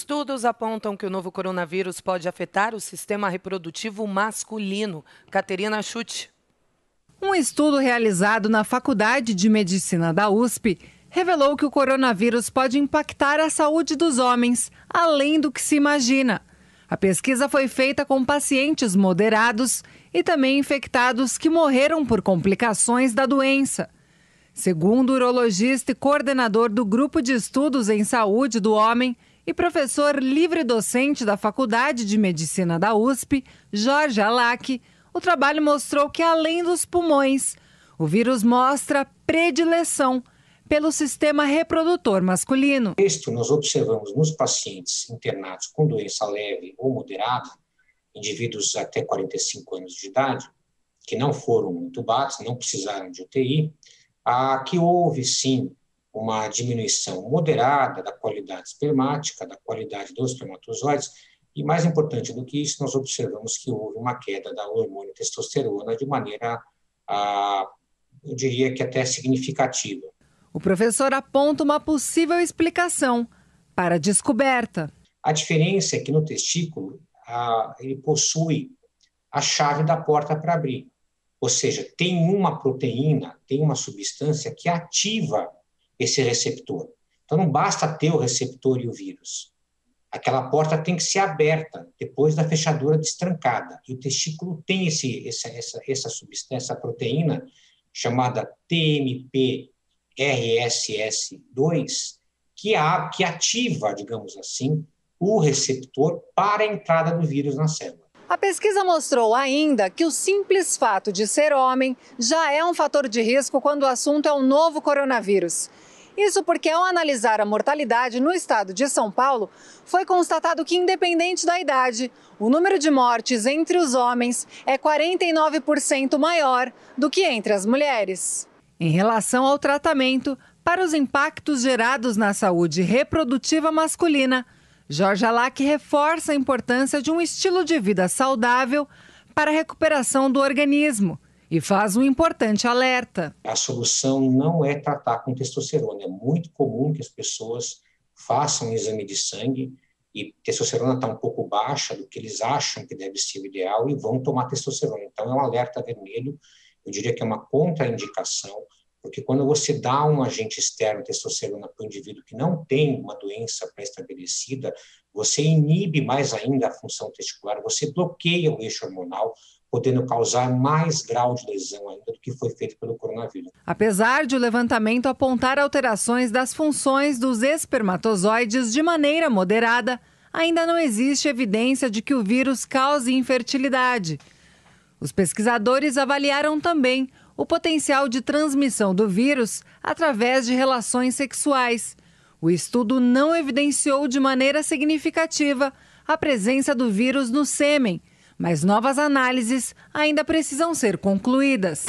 Estudos apontam que o novo coronavírus pode afetar o sistema reprodutivo masculino. Caterina Chute. Um estudo realizado na Faculdade de Medicina da USP revelou que o coronavírus pode impactar a saúde dos homens, além do que se imagina. A pesquisa foi feita com pacientes moderados e também infectados que morreram por complicações da doença. Segundo o urologista e coordenador do Grupo de Estudos em Saúde do Homem e professor livre-docente da Faculdade de Medicina da USP, Jorge Alac, o trabalho mostrou que, além dos pulmões, o vírus mostra predileção pelo sistema reprodutor masculino. Isto nós observamos nos pacientes internados com doença leve ou moderada, indivíduos até 45 anos de idade, que não foram entubados, não precisaram de UTI, a que houve sim uma diminuição moderada da qualidade espermática, da qualidade dos espermatozoides, e mais importante do que isso, nós observamos que houve uma queda da hormônio testosterona de maneira, ah, eu diria que até significativa. O professor aponta uma possível explicação para a descoberta. A diferença é que no testículo ele possui a chave da porta para abrir. Ou seja, tem uma proteína, tem uma substância que ativa esse receptor. Então não basta ter o receptor e o vírus. Aquela porta tem que ser aberta depois da fechadura destrancada. E o testículo tem esse, essa, essa, essa substância, essa proteína chamada TMP RSS2, que, a, que ativa, digamos assim, o receptor para a entrada do vírus na célula. A pesquisa mostrou ainda que o simples fato de ser homem já é um fator de risco quando o assunto é o novo coronavírus. Isso porque, ao analisar a mortalidade no estado de São Paulo, foi constatado que, independente da idade, o número de mortes entre os homens é 49% maior do que entre as mulheres. Em relação ao tratamento, para os impactos gerados na saúde reprodutiva masculina, Jorge Alac reforça a importância de um estilo de vida saudável para a recuperação do organismo e faz um importante alerta. A solução não é tratar com testosterona. É muito comum que as pessoas façam um exame de sangue e testosterona está um pouco baixa do que eles acham que deve ser o ideal e vão tomar testosterona. Então, é um alerta vermelho eu diria que é uma contraindicação, porque quando você dá um agente externo, testosterona, para o indivíduo que não tem uma doença pré-estabelecida, você inibe mais ainda a função testicular, você bloqueia o eixo hormonal, podendo causar mais grau de lesão ainda do que foi feito pelo coronavírus. Apesar de o levantamento apontar alterações das funções dos espermatozoides de maneira moderada, ainda não existe evidência de que o vírus cause infertilidade. Os pesquisadores avaliaram também o potencial de transmissão do vírus através de relações sexuais. O estudo não evidenciou de maneira significativa a presença do vírus no sêmen, mas novas análises ainda precisam ser concluídas.